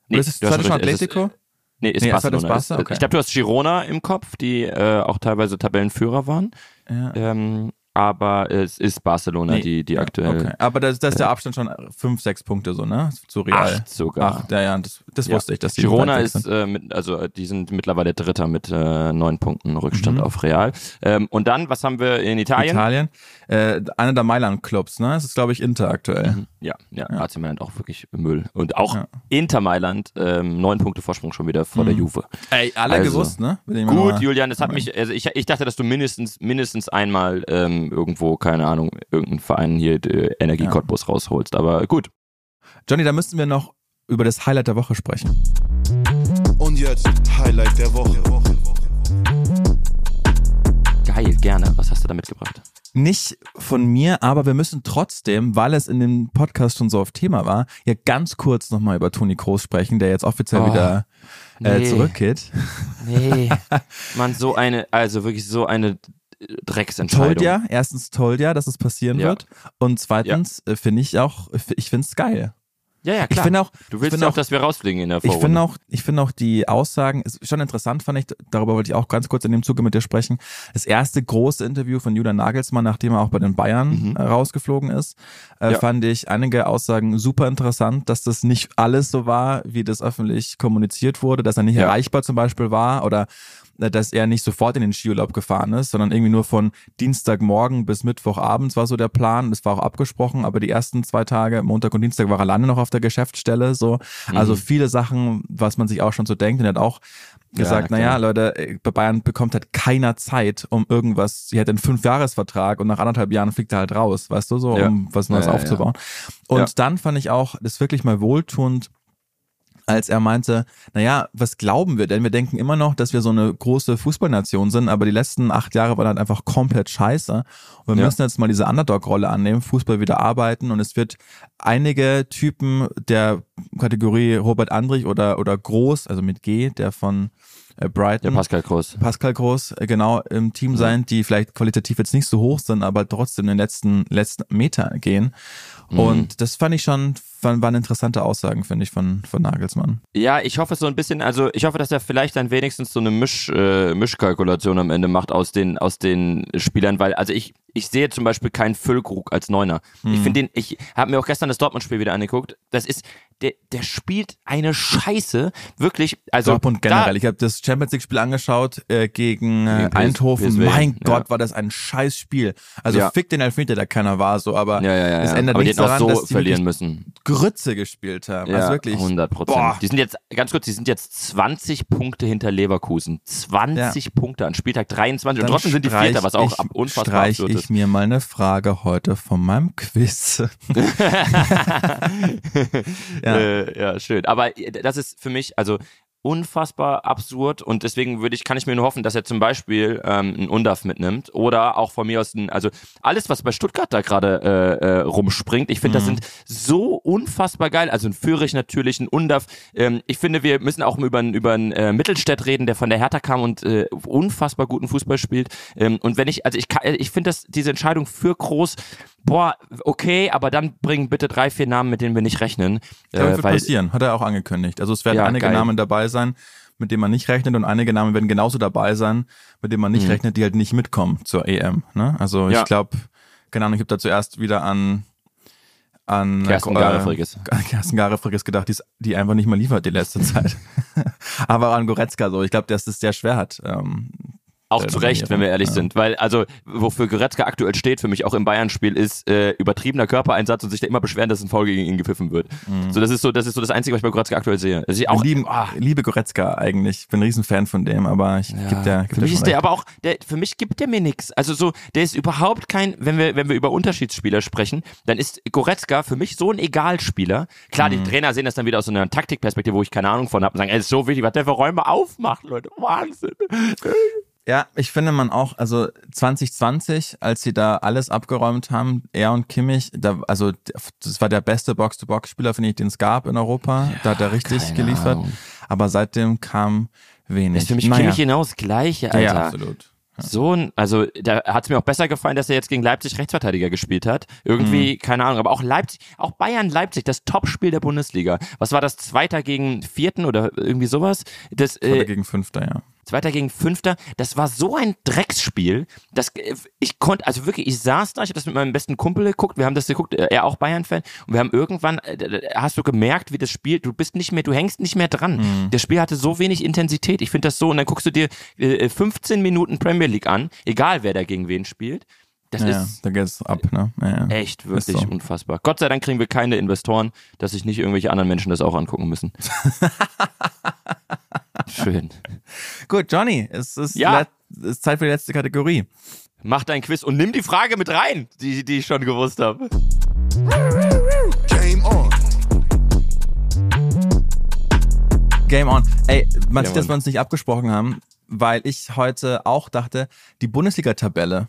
Nee, Oder ist es du hast zweite schon es ist- Atletico? Nee, ist Nee, Barcelona. Barca? Ist- Okay. Ich glaube, du hast Girona im Kopf, die äh, auch teilweise Tabellenführer waren. Ja. Ähm, aber es ist Barcelona, Nee. die, die aktuell Okay. Aber da da ist der Abstand schon fünf, sechs Punkte so, ne? Zu Real. acht sogar. Acht, ja, ja, das, das Ja. wusste ich, dass die Girona ist, äh, mit, also die sind mittlerweile Dritter mit äh, neun Punkten Rückstand Mhm. auf Real. Ähm, und dann, was haben wir in Italien? Italien. Äh, einer der Mailand-Clubs, ne? Das ist, glaube ich, Inter aktuell. Mhm. Ja, ja, AC Mailand auch wirklich Müll. Und auch Ja. Inter Mailand, ähm, neun Punkte Vorsprung schon wieder vor der Mhm. Juve. Ey, alle Also, gewusst, ne? Gut, mal- Julian, das hat mich, also ich, ich dachte, dass du mindestens, mindestens einmal ähm, irgendwo, keine Ahnung, irgendeinen Verein hier äh, Energie Ja. Cottbus rausholst. Aber gut. Johnny, da müssten wir noch über das Highlight der Woche sprechen. Und jetzt Highlight der Woche. Geil, gerne. Was hast du da mitgebracht? Nicht von mir, aber wir müssen trotzdem, weil es in dem Podcast schon so auf Thema war, ja ganz kurz nochmal über Toni Kroos sprechen, der jetzt offiziell Oh, wieder äh, nee. zurückgeht. Nee. Mann, so eine, also wirklich so eine Drecksentscheidung. Toll ja, erstens toll ja, dass es passieren Ja. wird. Und zweitens äh, finde ich auch, ich finde es geil. Ja, ja, Ich klar. finde auch, du ich willst auch, auch, dass wir rausfliegen in der ich Vorrunde. finde auch, ich finde auch die Aussagen, ist schon interessant fand ich, darüber wollte ich auch ganz kurz in dem Zuge mit dir sprechen. Das erste große Interview von Julian Nagelsmann, nachdem er auch bei den Bayern Mhm. äh, rausgeflogen ist, äh, Ja. fand ich einige Aussagen super interessant, dass das nicht alles so war, wie das öffentlich kommuniziert wurde, dass er nicht Ja. erreichbar zum Beispiel war oder dass er nicht sofort in den Skiurlaub gefahren ist, sondern irgendwie nur von Dienstagmorgen bis Mittwochabends war so der Plan. Das war auch abgesprochen, aber die ersten zwei Tage, Montag und Dienstag, war er alleine noch auf der Geschäftsstelle. So, also Mhm. viele Sachen, was man sich auch schon so denkt. Und er hat auch gesagt, na naja. Leute, äh, bei Bayern bekommt halt keiner Zeit, um irgendwas. Sie hat einen Fünfjahresvertrag und nach anderthalb Jahren fliegt er halt raus, weißt du, so, Ja. um was Neues Ja, ja, ja. aufzubauen. Und Ja. dann fand ich auch das wirklich mal wohltuend, als er meinte, naja, was glauben wir denn? Wir denken immer noch, dass wir so eine große Fußballnation sind, aber die letzten acht Jahre waren halt einfach komplett scheiße. Und wir Ja. müssen jetzt mal diese Underdog-Rolle annehmen, Fußball wieder arbeiten und es wird einige Typen der Kategorie Robert Andrich oder, oder Groß, also mit G, der von äh, Der Brighton, Pascal Groß. Pascal Groß, äh, genau im Team sein, die vielleicht qualitativ jetzt nicht so hoch sind, aber trotzdem den letzten, letzten Meter gehen. Mhm. Und das fand ich schon, waren, waren interessante Aussagen, finde ich, von, von Nagelsmann. Ja, ich hoffe so ein bisschen, also ich hoffe, dass er vielleicht dann wenigstens so eine Misch, äh, Mischkalkulation am Ende macht aus den, aus den Spielern, weil, also ich, ich sehe zum Beispiel keinen Füllkrug als Neuner. Mhm. Ich finde den, ich habe mir auch gestern das Dortmund-Spiel wieder angeguckt. Das ist, der, der spielt eine Scheiße. Wirklich, also. Dortmund generell. ich habe das Champions League-Spiel angeschaut äh, gegen, äh, Gegen Eindhoven. PSV, mein ja. Gott, war das ein scheiß Spiel. Also Ja. fick den Elfmeter, der keiner war, so, aber Da, ja, ja, ja. es ja. ändert Aber nichts daran, so dass die verlieren müssen. Grütze gespielt haben. Ja, also wirklich. 100 Boah. Prozent. Die sind jetzt, ganz kurz, die sind jetzt 20 Punkte hinter Leverkusen. 20 Punkte an Spieltag 23. Und Dann trotzdem sind die Vierter, was auch ich, ab unfassbar streich absurd ich ist. mir mal eine Frage heute von meinem Quiz. ja. Äh, ja, schön. Aber das ist für mich, also unfassbar absurd und deswegen würde ich, kann ich mir nur hoffen, dass er zum Beispiel ähm, einen Undaf mitnimmt oder auch von mir aus ein, also alles, was bei Stuttgart da gerade äh, äh, rumspringt, ich finde, das Mhm. sind so unfassbar geil. Also ein Fürich natürlich, ein Undaf. Ähm, ich finde, wir müssen auch über einen über einen, äh, Mittelstädt reden, der von der Hertha kam und äh, unfassbar guten Fußball spielt. Ähm, und wenn ich, also ich, kann- ich finde, dass diese Entscheidung für Groß, boah, okay, aber dann bring bitte drei, vier Namen, mit denen wir nicht rechnen. Äh, das wird weil, passieren, hat er auch angekündigt. Also es werden Ja, einige geil. Namen dabei sein, mit denen man nicht rechnet und einige Namen werden genauso dabei sein, mit denen man nicht Mhm. rechnet, die halt nicht mitkommen zur EM. Ne? Also Ja. ich glaube, keine Ahnung, ich habe da zuerst wieder an an Kerstin äh. Kerstin Garefrickes gedacht, die, die einfach nicht mehr liefert die letzte Zeit. Aber auch an Goretzka so. Ich glaube, dass es sehr schwer hat. Ähm, Auch Äh, zu Recht, wenn wir ehrlich ja. sind. Weil, also, wofür Goretzka aktuell steht, für mich auch im Bayern-Spiel, ist äh, übertriebener Körpereinsatz und sich da immer beschweren, dass ein Foul gegen ihn gepfiffen wird. So, das ist so, das ist so das Einzige, was ich bei Goretzka aktuell sehe. Also ich auch, lieben, ah, liebe Goretzka eigentlich. Ich bin ein Riesenfan von dem, aber ich Ja. geb der, geb für der mich schon ist der aber auch, der, für mich gibt der mir nix. Also so, der ist überhaupt kein, wenn wir, wenn wir über Unterschiedsspieler sprechen, dann ist Goretzka für mich so ein Egalspieler. Klar, Mhm. die Trainer sehen das dann wieder aus so einer Taktikperspektive, wo ich keine Ahnung von habe und sagen, das ist so wichtig, was der für Räume aufmacht, Leute. Wahnsinn. Ja, ich finde man auch, also 2020, als sie da alles abgeräumt haben, er und Kimmich, da, also das war der beste Box-to-Box-Spieler, finde ich, den es gab in Europa. da hat er richtig geliefert. Ahnung. Aber seitdem kam wenig. Das ist für mich naja. Kimmich genau das Gleiche, Ja, Alter. ja, absolut. So ein, also da hat es mir auch besser gefallen, dass er jetzt gegen Leipzig Rechtsverteidiger gespielt hat. Irgendwie, Mhm. keine Ahnung, aber auch Leipzig, auch Bayern Leipzig, das Topspiel der Bundesliga. Was war das? Zweiter gegen Vierten oder irgendwie sowas? Das, äh, gegen Fünfter, ja. Zweiter gegen Fünfter, das war so ein Drecksspiel, dass äh, ich konnte, also wirklich, ich saß da, ich habe das mit meinem besten Kumpel geguckt, wir haben das geguckt, äh, er auch Bayern-Fan, und wir haben irgendwann, äh, hast du gemerkt, wie das Spiel, du bist nicht mehr, du hängst nicht mehr dran. Mhm. Das Spiel hatte so wenig Intensität, ich finde das so, und dann guckst du dir äh, 15 Minuten Premier League an, egal wer da gegen wen spielt. Das ja, ist da geht's ab, ne? Ja. echt wirklich so. unfassbar. Gott sei Dank kriegen wir keine Investoren, dass sich nicht irgendwelche anderen Menschen das auch angucken müssen. Schön. Gut, Johnny, es ist, Ja. es ist Zeit für die letzte Kategorie. Mach dein Quiz und nimm die Frage mit rein, die, die ich schon gewusst habe. Game on. Game on. Ey, man Game sieht, dass wir uns nicht abgesprochen haben, weil ich heute auch dachte, die Bundesliga-Tabelle,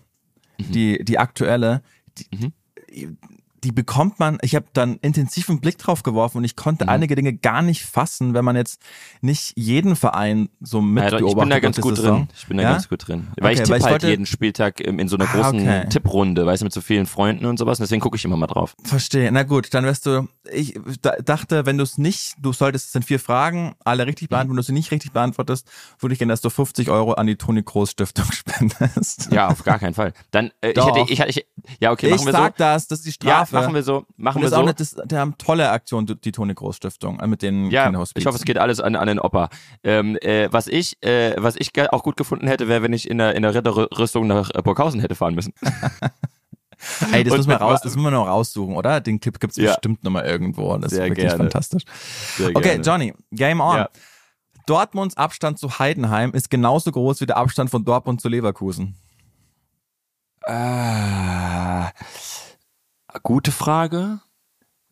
Mhm. die, die aktuelle, die, die bekommt man, ich habe dann intensiven Blick drauf geworfen und ich konnte Mhm. einige Dinge gar nicht fassen, wenn man jetzt nicht jeden Verein so Ja, mit doch, ich bin da ganz gut drin. Ich bin da Ja? ganz gut drin. Weil ich Okay, tippe weil ich halt wollte- jeden Spieltag in so einer Ah, großen okay. Tipprunde, weißt du, mit so vielen Freunden und sowas. Und deswegen gucke ich immer mal drauf. Verstehe. Na gut, dann wirst du. Ich da, dachte, wenn du es nicht, du solltest, es sind vier Fragen, alle richtig beantworten. Wenn du sie nicht richtig beantwortest, würde ich gerne, dass du 50 Euro an die Toni Groß Stiftung spendest. Ja, auf gar keinen Fall. Dann, äh, ich hätte, ich, ich, ja, okay, ich machen wir sag so. das, das ist die Ja, Strafe. machen wir so. Machen wir so. nicht, das, die haben tolle Aktion, die Toni Groß Stiftung, äh, mit den Ja, Kinderhospizen. ich hoffe, es geht alles an, an den Opa. Ähm, äh, was ich, äh, was ich auch gut gefunden hätte, wäre, wenn ich in der, in der Ritterrüstung nach äh, Burghausen hätte fahren müssen. Ey, das Und müssen wir raus, das müssen wir noch raussuchen, oder? Den Clip gibt's Ja. bestimmt noch mal irgendwo. Das Sehr ist wirklich gerne. fantastisch. Sehr Okay, gerne. Johnny, Game on. Ja. Dortmunds Abstand zu Heidenheim ist genauso groß wie der Abstand von Dortmund zu Leverkusen. Äh, gute Frage.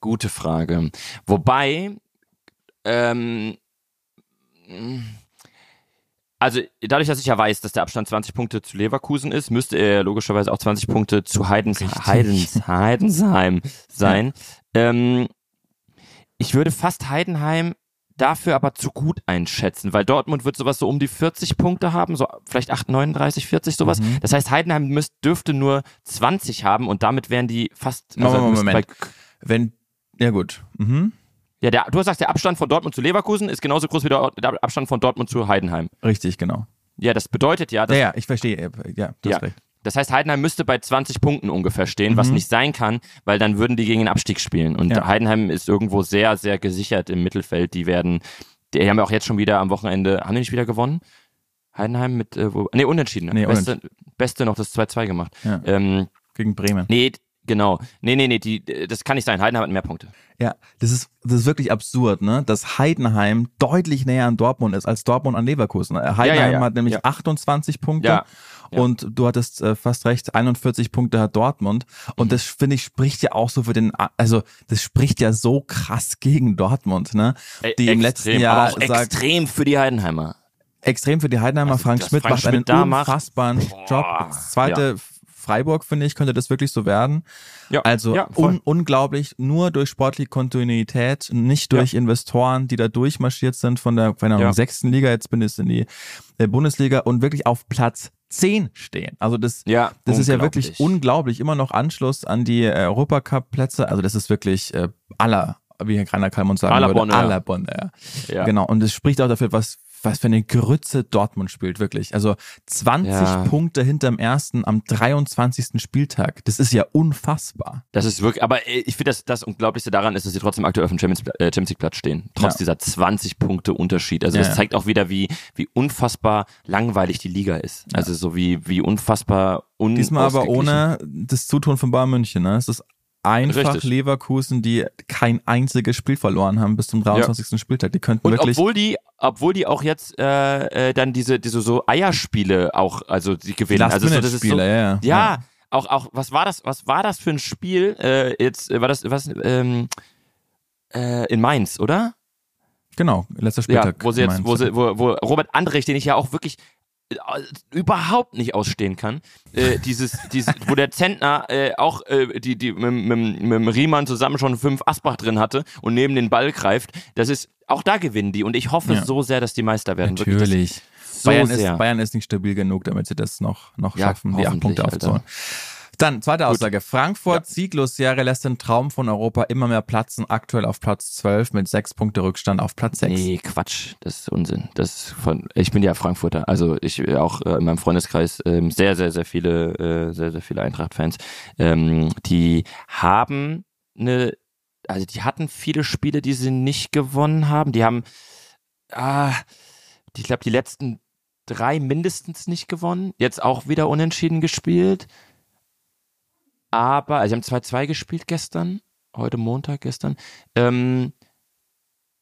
Gute Frage. Wobei, ähm, also dadurch, dass ich ja weiß, dass der Abstand 20 Punkte zu Leverkusen ist, müsste er logischerweise auch 20 Punkte zu Heidens. Heidens, Heidensheim sein. Ähm, ich würde fast Heidenheim dafür aber zu gut einschätzen, weil Dortmund wird sowas so um die 40 Punkte haben, so vielleicht 8, 39, 40 sowas. Mhm. Das heißt, Heidenheim müsst, dürfte nur 20 haben und damit wären die fast. Moment, Moment, Moment. Wenn, ja gut. Mhm. ja, der, du sagst, der Abstand von Dortmund zu Leverkusen ist genauso groß wie der, der Abstand von Dortmund zu Heidenheim. Richtig, genau. Ja, das bedeutet ja, dass Ja, ja, ich verstehe. Ja, du Ja. hast recht. Das heißt, Heidenheim müsste bei 20 Punkten ungefähr stehen, was Mhm. nicht sein kann, weil dann würden die gegen den Abstieg spielen. Und Ja. Heidenheim ist irgendwo sehr, sehr gesichert im Mittelfeld. Die werden, die haben ja auch jetzt schon wieder am Wochenende, haben die nicht wieder gewonnen? Heidenheim mit, äh, wo, nee, unentschieden. Nee, beste, beste noch das 2-2 gemacht. Ja. Ähm, Gegen Bremen. nee, Genau. Nee, nee, nee, die, das kann nicht sein. Heidenheim hat mehr Punkte. Ja, das ist, das ist wirklich absurd, ne? Dass Heidenheim deutlich näher an Dortmund ist als Dortmund an Leverkusen. Äh, Heidenheim Ja, ja, ja. hat nämlich Ja. 28 Punkte Ja, ja. und du hattest äh, fast recht, 41 Punkte hat Dortmund. Und das finde ich spricht ja auch so für den, also das spricht ja so krass gegen Dortmund, ne? Die im extrem, letzten Jahr sagt, extrem für die Heidenheimer. extrem für die Heidenheimer. Also, Frank Schmidt Frank macht einen Schmidt da macht, unfassbaren boah, Job. Zweite Freiburg, finde ich, könnte das wirklich so werden. Ja, Also ja, un unglaublich, nur durch sportliche Kontinuität, nicht durch Investoren, die da durchmarschiert sind von der, Ahnung, Ja. sechsten Liga, jetzt bin ich in die äh, Bundesliga und wirklich auf Platz 10 stehen. Also das, Ja, das ist ja wirklich unglaublich. Immer noch Anschluss an die äh, Europacup-Plätze. Also das ist wirklich äh, aller, wie Herr Greiner Kalmund sagen Aller würde, aller Bonheur. Ja. Genau. Und es spricht auch dafür, was, was für eine Grütze Dortmund spielt, wirklich. Also 20 Ja. Punkte hinterm ersten am 23. Spieltag. Das ist ja unfassbar. Das ist wirklich, aber äh, ich finde, das, das Unglaublichste daran ist, dass sie trotzdem aktuell auf dem Champions, äh, Champions League Platz stehen. Trotz Ja. dieser 20 Punkte Unterschied. Also Ja, das ja. zeigt auch wieder, wie, wie unfassbar langweilig die Liga ist. Also so wie, wie unfassbar un Diesmal aber ohne das Zutun von Bayern München. Ne? Es ist einfach Richtig. Leverkusen, die kein einziges Spiel verloren haben bis zum 23. Spieltag. Die könnten Und wirklich. obwohl die, obwohl die auch jetzt äh, äh, dann diese, diese so Eierspiele auch, also die gewinnen. Also so, das ist so, ja, ja. ja, auch, auch, was war das, was war das für ein Spiel? Äh, jetzt, äh, war das, was, ähm, äh, in Mainz, oder? Genau, letzter Ja, Spieltag. wo sie jetzt, wo, sie, wo, wo Robert Andrich, den ich ja auch wirklich überhaupt nicht ausstehen kann, äh, dieses, dieses, wo der Zentner äh, auch äh, die, die mit, mit, mit dem Riemann zusammen schon fünf Asbach drin hatte und neben den Ball greift, das ist, auch da gewinnen die und ich hoffe Ja. so sehr, dass die Meister werden. Natürlich. so Bayern, ist, Bayern ist nicht stabil genug, damit sie das noch, noch Ja, schaffen, die acht Punkte aufzuholen. Dann, zweite Aussage. Frankfurt Ja. Sieglosserie lässt den Traum von Europa immer mehr platzen. Aktuell auf Platz 12 mit sechs Punkte Rückstand auf Platz 6. Nee, Quatsch, das ist Unsinn. Das von, ich bin ja Frankfurter, also ich äh, auch äh, in meinem Freundeskreis ähm, sehr, sehr, sehr viele, äh, sehr, sehr viele Eintracht-Fans. Ähm, die haben eine, also die hatten viele Spiele, die sie nicht gewonnen haben. Die haben, ah, ich glaube, die letzten drei mindestens nicht gewonnen. Jetzt auch wieder unentschieden gespielt. Aber, also sie haben 2-2 gespielt gestern, heute Montag, gestern. Ähm,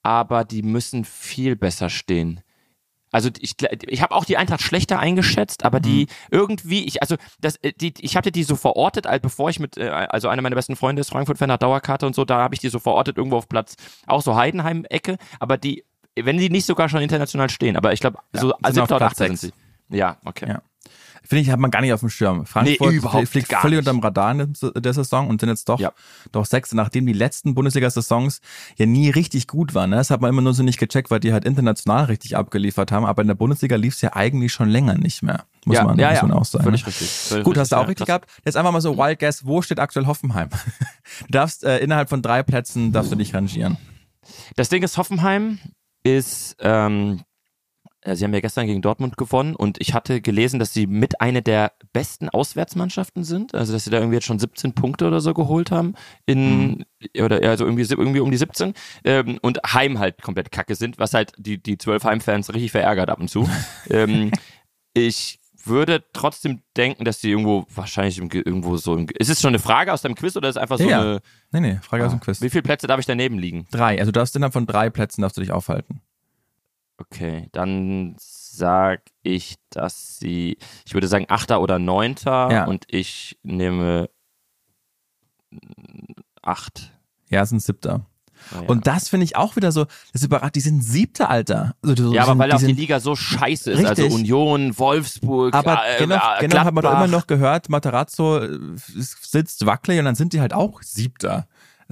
aber die müssen viel besser stehen. Also ich, ich habe auch die Eintracht schlechter eingeschätzt, aber die irgendwie, ich, also das, äh, die, ich hatte die so verortet, als bevor ich mit, äh, also einer meiner besten Freunde ist Frankfurt-Fan, hat Dauerkarte und so, da habe ich die so verortet, irgendwo auf Platz, auch so Heidenheim-Ecke, aber die, wenn die nicht sogar schon international stehen, aber ich glaube, so sind auf siebter oder Platz achter sind sechs. sie. Ja, okay. Ja. Finde ich, hat man gar nicht auf dem Schirm. Frankfurt Nee, überhaupt fliegt gar völlig nicht. unterm Radar in der- Saison und sind jetzt doch, Ja. doch sechs, nachdem die letzten Bundesliga-Saisons ja nie richtig gut waren. Ne? Das hat man immer nur so nicht gecheckt, weil die halt international richtig abgeliefert haben. Aber in der Bundesliga lief es ja eigentlich schon länger nicht mehr. Muss ja, man, ja, muss man auch sagen. Völlig ne? richtig. Völlig Gut, hast du auch richtig gehabt. Jetzt einfach mal so Wild Guess, wo steht aktuell Hoffenheim? Du darfst äh, innerhalb von drei Plätzen darfst du dich rangieren. Das Ding ist, Hoffenheim ist, ähm, äh, sie haben ja gestern gegen Dortmund gewonnen und ich hatte gelesen, dass sie mit einer der besten Auswärtsmannschaften sind. Also, dass sie da irgendwie jetzt schon 17 Punkte oder so geholt haben in, oder ja, also irgendwie, irgendwie um die 17. Ähm, und Heim halt komplett kacke sind, was halt die, die 12 Heimfans richtig verärgert ab und zu. ähm, ich würde trotzdem denken, dass die irgendwo wahrscheinlich im, Ge- irgendwo so im, ist es schon eine Frage aus deinem Quiz oder ist es einfach so Ja, eine, Nee, nee, Frage aus dem Quiz. wie viele Plätze darf ich daneben liegen? Drei. Also du darfst innerhalb von drei Plätzen darfst du dich aufhalten. Okay, dann sag ich, dass sie, ich würde sagen Achter oder Neunter Ja. und ich nehme acht. Ja, es sind siebter. Naja. Und das finde ich auch wieder so, das ist überrascht, die sind siebter Alter. Also die ja, aber sind, weil die auch die Liga so scheiße ist, also Richtig. Union, Wolfsburg, aber äh, genau, äh, genau hat man doch immer noch gehört, Materazzo äh, sitzt wackelig und dann sind die halt auch siebter.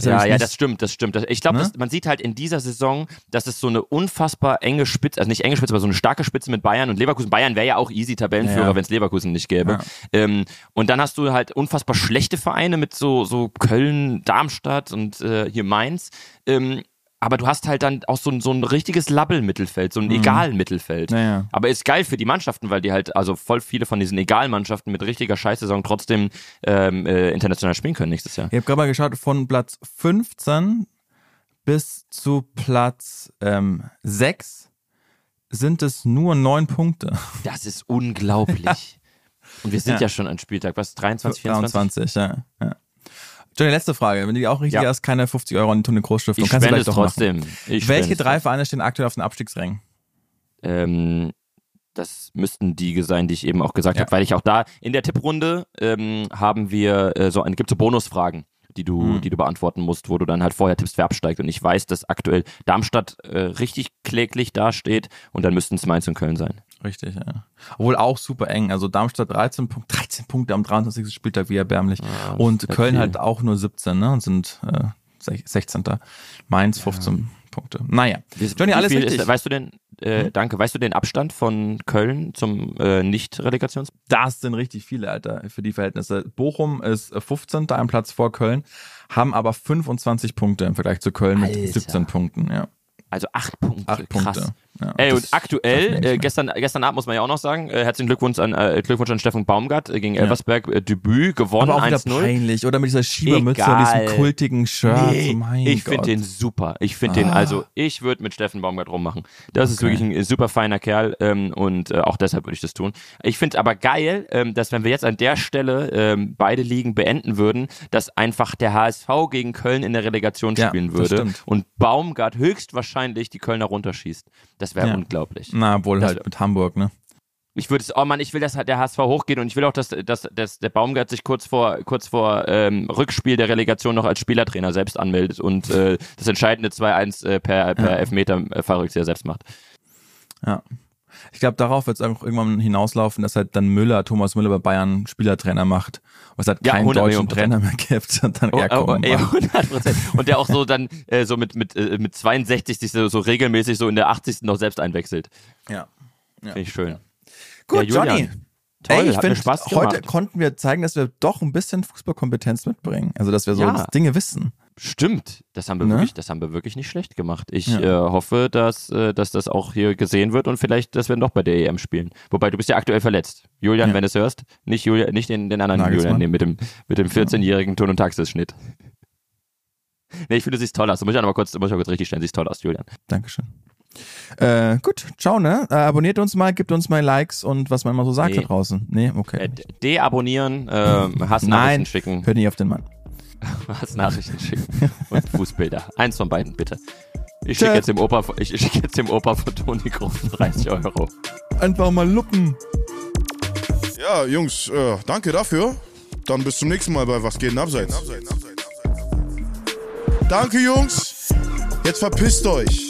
Das Ja, ja, das stimmt, das stimmt. Ich glaube, Ne? man sieht halt in dieser Saison, dass es so eine unfassbar enge Spitze, also nicht enge Spitze, aber so eine starke Spitze mit Bayern und Leverkusen. Bayern wäre ja auch easy Tabellenführer, ja. wenn es Leverkusen nicht gäbe. Ja. Ähm, und dann hast du halt unfassbar schlechte Vereine mit so, so Köln, Darmstadt und äh, hier Mainz. Ähm, aber du hast halt dann auch so, ein- so ein richtiges Labbel-Mittelfeld, so ein Egal-Mittelfeld. Mhm. Ja, ja. Aber ist geil für die Mannschaften, weil die halt, also voll viele von diesen Egal-Mannschaften mit richtiger Scheißsaison trotzdem ähm, äh, international spielen können nächstes Jahr. Ich habe gerade mal geschaut, von Platz 15 bis zu Platz ähm, 6 sind es nur neun Punkte. Das ist unglaublich. Und wir sind ja. Ja. schon an Spieltag, was, 23, 24? 23, ja. ja. Johnny, letzte Frage. Wenn du die auch richtig Ja. hast, keine 50 Euro an die Tone Groß Stiftung. Ich Kannst du gleich es doch trotzdem. Machen. Ich Welche drei Vereine stehen aktuell auf den Abstiegsrängen? Ähm, das müssten die sein, die ich eben auch gesagt Ja. habe, weil ich auch da in der Tipprunde ähm, haben wir äh, so, gibt so Bonusfragen, die du, Mhm. die du beantworten musst, wo du dann halt vorher tippst, wer absteigt. Und ich weiß, dass aktuell Darmstadt äh, richtig kläglich dasteht und dann müssten es Mainz und Köln sein. Richtig, ja. Obwohl auch super eng. Also Darmstadt 13, Punkt, 13 Punkte am 23. Spieltag, wie erbärmlich. Ja, Und Köln viel. halt auch nur 17, ne? Und sind äh, sech- 16. Mainz 15 Punkte. Naja. Johnny, alles richtig. Ist, weißt du den, äh, Hm? danke, weißt du den Abstand von Köln zum äh, Nicht-Relegations? Das sind richtig viele, Alter, für die Verhältnisse. Bochum ist äh, 15. ein Platz vor Köln, haben aber 25 Punkte im Vergleich zu Köln mit Alter. 17 Punkten, ja. Also acht Punkte. Acht Krass. Ja, Ey, und aktuell, äh, gestern, gestern Abend muss man ja auch noch sagen, äh, herzlichen Glückwunsch an, äh, Glückwunsch an Steffen Baumgart äh, gegen Elversberg, äh, Debüt, gewonnen, aber auch wieder 1-0. peinlich, oder mit dieser Schiebermütze und Egal. diesem kultigen Shirt. Nee, mein ich finde den super. Ich finde den, Ah. also ich würde mit Steffen Baumgart rummachen. Das ist Okay. wirklich ein äh, super feiner Kerl ähm, und äh, auch deshalb würde ich das tun. Ich finde aber geil, ähm, dass wenn wir jetzt an der Stelle ähm, beide Ligen beenden würden, dass einfach der HSV gegen Köln in der Relegation Ja, spielen würde und Baumgart höchstwahrscheinlich die Kölner runterschießt. Das wäre Ja. unglaublich. Na, wohl Das halt mit Hamburg, ne? Ich würde es, oh Mann, ich will, dass der HSV hochgeht und ich will auch, dass, dass, dass der Baumgart sich kurz vor, kurz vor ähm, Rückspiel der Relegation noch als Spielertrainer selbst anmeldet und äh, das entscheidende 2-1 äh, per, per Ja. Elfmeter äh, Fallrückzieher selbst macht. Ja. Ich glaube, darauf wird es auch irgendwann hinauslaufen, dass halt dann Müller, Thomas Müller bei Bayern Spielertrainer macht. Was halt Ja, keinen 100 deutschen Trainer mehr gibt. Und dann Oh, er oh, oh, ey, macht. 100 Prozent. Und der auch so dann äh, so mit, mit, äh, mit 62 sich so, so regelmäßig so in der 80. noch selbst einwechselt. Ja. Finde ich schön. Gut, Ja, Johnny. Toll, Ey, ich finde, heute konnten wir zeigen, dass wir doch ein bisschen Fußballkompetenz mitbringen. Also, dass wir so Ja. Dinge wissen. Stimmt, das haben wir Ne? wirklich, das haben wir wirklich nicht schlecht gemacht. Ich Ja. äh, hoffe, dass, äh, dass das auch hier gesehen wird und vielleicht, dass wir noch bei der EM spielen. Wobei du bist ja aktuell verletzt. Julian, Ja. wenn du es hörst, nicht Julian, nicht den, den anderen Nagelsmann. Julian nehmen mit dem mit dem 14-jährigen Ton- und Taxisschnitt. Nee, ich finde, du siehst toll aus. Du musst ja noch mal kurz, musst ja kurz richtig stellen. Siehst toll aus, Julian. Dankeschön. Äh, gut, ciao, ne? Äh, abonniert uns mal, gibt uns mal Likes und was man immer so sagt Nee. da draußen. Nee, okay. Äh, de- deabonnieren, äh, Hassnachrichten schicken, Hört nicht auf den Mann. Hassnachrichten schicken und Fußbilder. Eins von beiden, bitte. Ich schicke jetzt dem Opa, ich, ich schicke jetzt dem Opa von Toni Groß 30 Euro. Einfach mal luppen. Ja, Jungs, äh, danke dafür. Dann bis zum nächsten Mal bei Was geht denn abseits? Danke, Jungs. Jetzt verpisst euch.